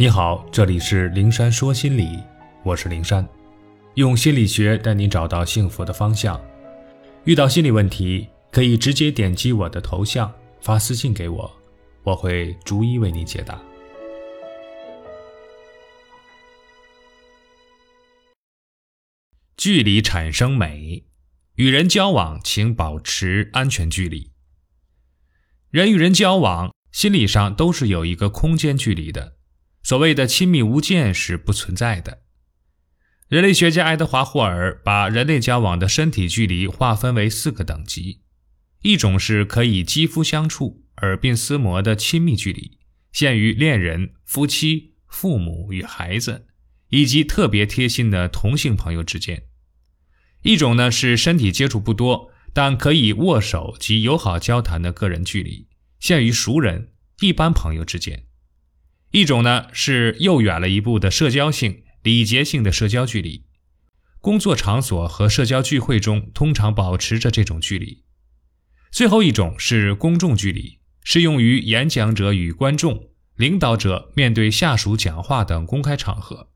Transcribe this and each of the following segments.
你好，这里是灵山说心理，我是灵山，用心理学带你找到幸福的方向。遇到心理问题，可以直接点击我的头像发私信给我，我会逐一为你解答。距离产生美，与人交往请保持安全距离。人与人交往，心理上都是有一个空间距离的。所谓的亲密无间是不存在的。人类学家爱德华·霍尔把人类交往的身体距离划分为四个等级：一种是可以肌肤相触、耳鬓厮磨的亲密距离，限于恋人、夫妻、父母与孩子，以及特别贴心的同性朋友之间；一种呢是身体接触不多，但可以握手及友好交谈的个人距离，限于熟人、一般朋友之间。一种呢是又远了一步的社交性、礼节性的社交距离，工作场所和社交聚会中通常保持着这种距离。最后一种是公众距离，适用于演讲者与观众、领导者面对下属讲话等公开场合。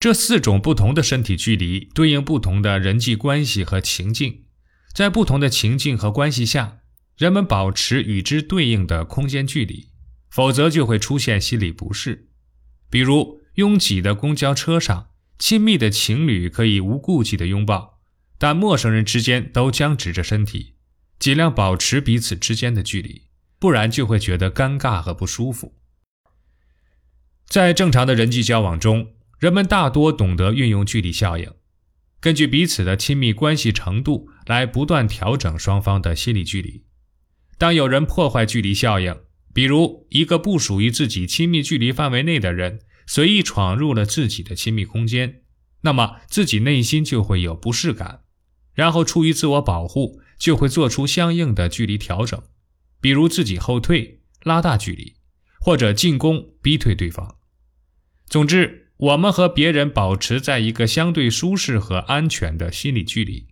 这四种不同的身体距离对应不同的人际关系和情境，在不同的情境和关系下，人们保持与之对应的空间距离。否则就会出现心理不适，比如拥挤的公交车上，亲密的情侣可以无顾忌的拥抱，但陌生人之间都僵直着身体，尽量保持彼此之间的距离，不然就会觉得尴尬和不舒服。在正常的人际交往中，人们大多懂得运用距离效应，根据彼此的亲密关系程度来不断调整双方的心理距离。当有人破坏距离效应，比如，一个不属于自己亲密距离范围内的人随意闯入了自己的亲密空间，那么自己内心就会有不适感，然后出于自我保护，就会做出相应的距离调整，比如自己后退、拉大距离，或者进攻、逼退对方。总之，我们和别人保持在一个相对舒适和安全的心理距离，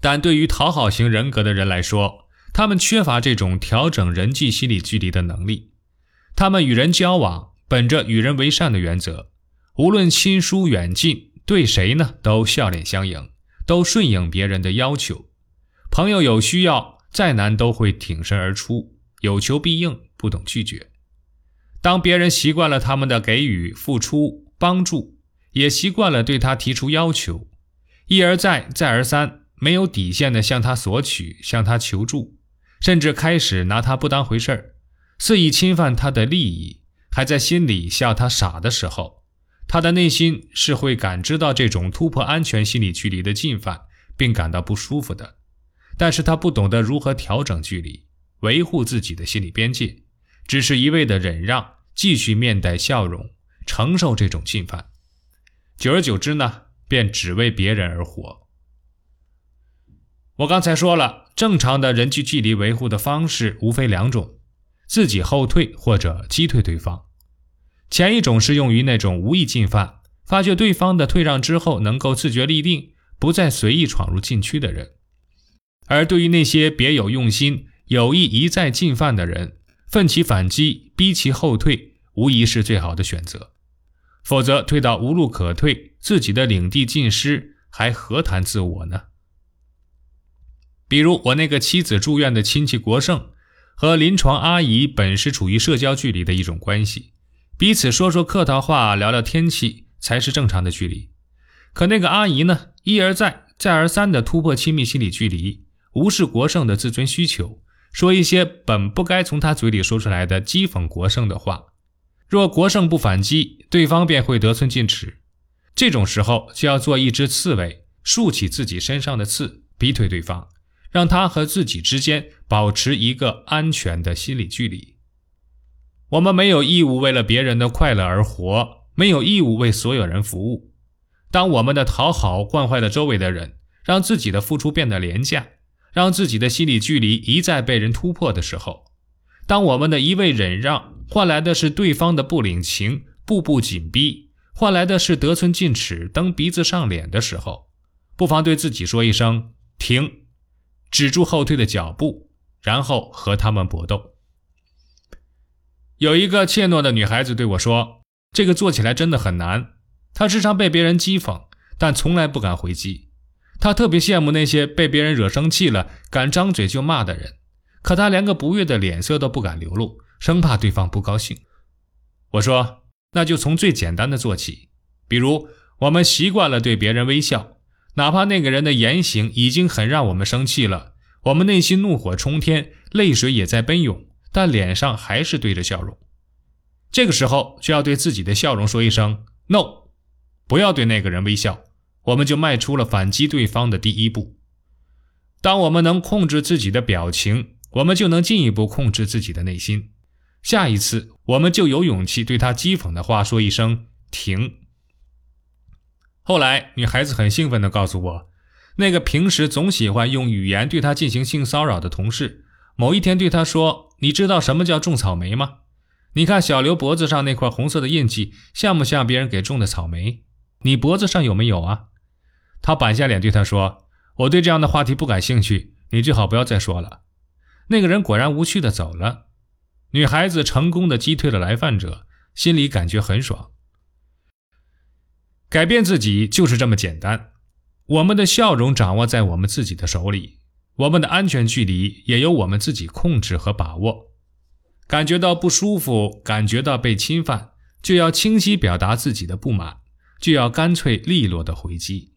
但对于讨好型人格的人来说，他们缺乏这种调整人际心理距离的能力，他们与人交往本着与人为善的原则，无论亲疏远近，对谁呢都笑脸相迎，都顺应别人的要求。朋友有需要，再难都会挺身而出，有求必应，不懂拒绝。当别人习惯了他们的给予、付出、帮助，也习惯了对他提出要求，一而再、再而三，没有底线的向他索取、向他求助。甚至开始拿他不当回事儿，肆意侵犯他的利益，还在心里笑他傻的时候，他的内心是会感知到这种突破安全心理距离的进犯，并感到不舒服的。但是他不懂得如何调整距离，维护自己的心理边界，只是一味的忍让，继续面带笑容承受这种侵犯。久而久之呢，便只为别人而活。我刚才说了，正常的人际距离维护的方式无非两种：自己后退或者击退对方。前一种是用于那种无意进犯，发觉对方的退让之后能够自觉立定，不再随意闯入禁区的人；而对于那些别有用心、有意一再进犯的人，奋起反击，逼其后退，无疑是最好的选择。否则，退到无路可退，自己的领地尽失，还何谈自我呢？比如我那个妻子住院的亲戚国胜，和临床阿姨本是处于社交距离的一种关系，彼此说说客套话，聊聊天气才是正常的距离。可那个阿姨呢，一而再、再而三地突破亲密心理距离，无视国胜的自尊需求，说一些本不该从他嘴里说出来的讥讽国胜的话。若国胜不反击，对方便会得寸进尺。这种时候就要做一只刺猬，竖起自己身上的刺，逼退对方。让他和自己之间保持一个安全的心理距离。我们没有义务为了别人的快乐而活，没有义务为所有人服务。当我们的讨好惯坏了周围的人，让自己的付出变得廉价，让自己的心理距离一再被人突破的时候，当我们的一味忍让换来的是对方的不领情、步步紧逼，换来的是得寸进尺、蹬鼻子上脸的时候，不妨对自己说一声“停”。止住后退的脚步，然后和他们搏斗。有一个怯懦的女孩子对我说：“这个做起来真的很难。”她时常被别人讥讽，但从来不敢回击。她特别羡慕那些被别人惹生气了敢张嘴就骂的人，可她连个不悦的脸色都不敢流露，生怕对方不高兴。我说：“那就从最简单的做起，比如我们习惯了对别人微笑，哪怕那个人的言行已经很让我们生气了，我们内心怒火冲天，泪水也在奔涌。”但脸上还是对着笑容，这个时候就要对自己的笑容说一声 “no”，不要对那个人微笑，我们就迈出了反击对方的第一步。当我们能控制自己的表情，我们就能进一步控制自己的内心。下一次，我们就有勇气对他讥讽的话说一声“停”。后来，女孩子很兴奋地告诉我，那个平时总喜欢用语言对她进行性骚扰的同事。某一天对她说：“你知道什么叫种草莓吗？你看小刘脖子上那块红色的印记，像不像别人给种的草莓？你脖子上有没有啊？”他板下脸对他说：“我对这样的话题不感兴趣，你最好不要再说了。”那个人果然无趣的走了。女孩子成功的击退了来犯者，心里感觉很爽。改变自己就是这么简单，我们的笑容掌握在我们自己的手里。我们的安全距离也由我们自己控制和把握。感觉到不舒服，感觉到被侵犯，就要清晰表达自己的不满，就要干脆利落的回击。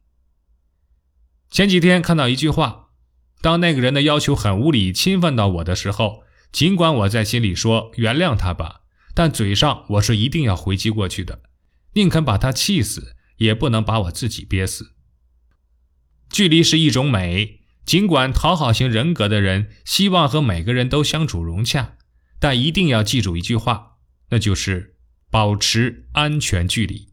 前几天看到一句话：当那个人的要求很无理、侵犯到我的时候，尽管我在心里说原谅他吧，但嘴上我是一定要回击过去的，宁肯把他气死，也不能把我自己憋死。距离是一种美。尽管讨好型人格的人希望和每个人都相处融洽，但一定要记住一句话，那就是保持安全距离。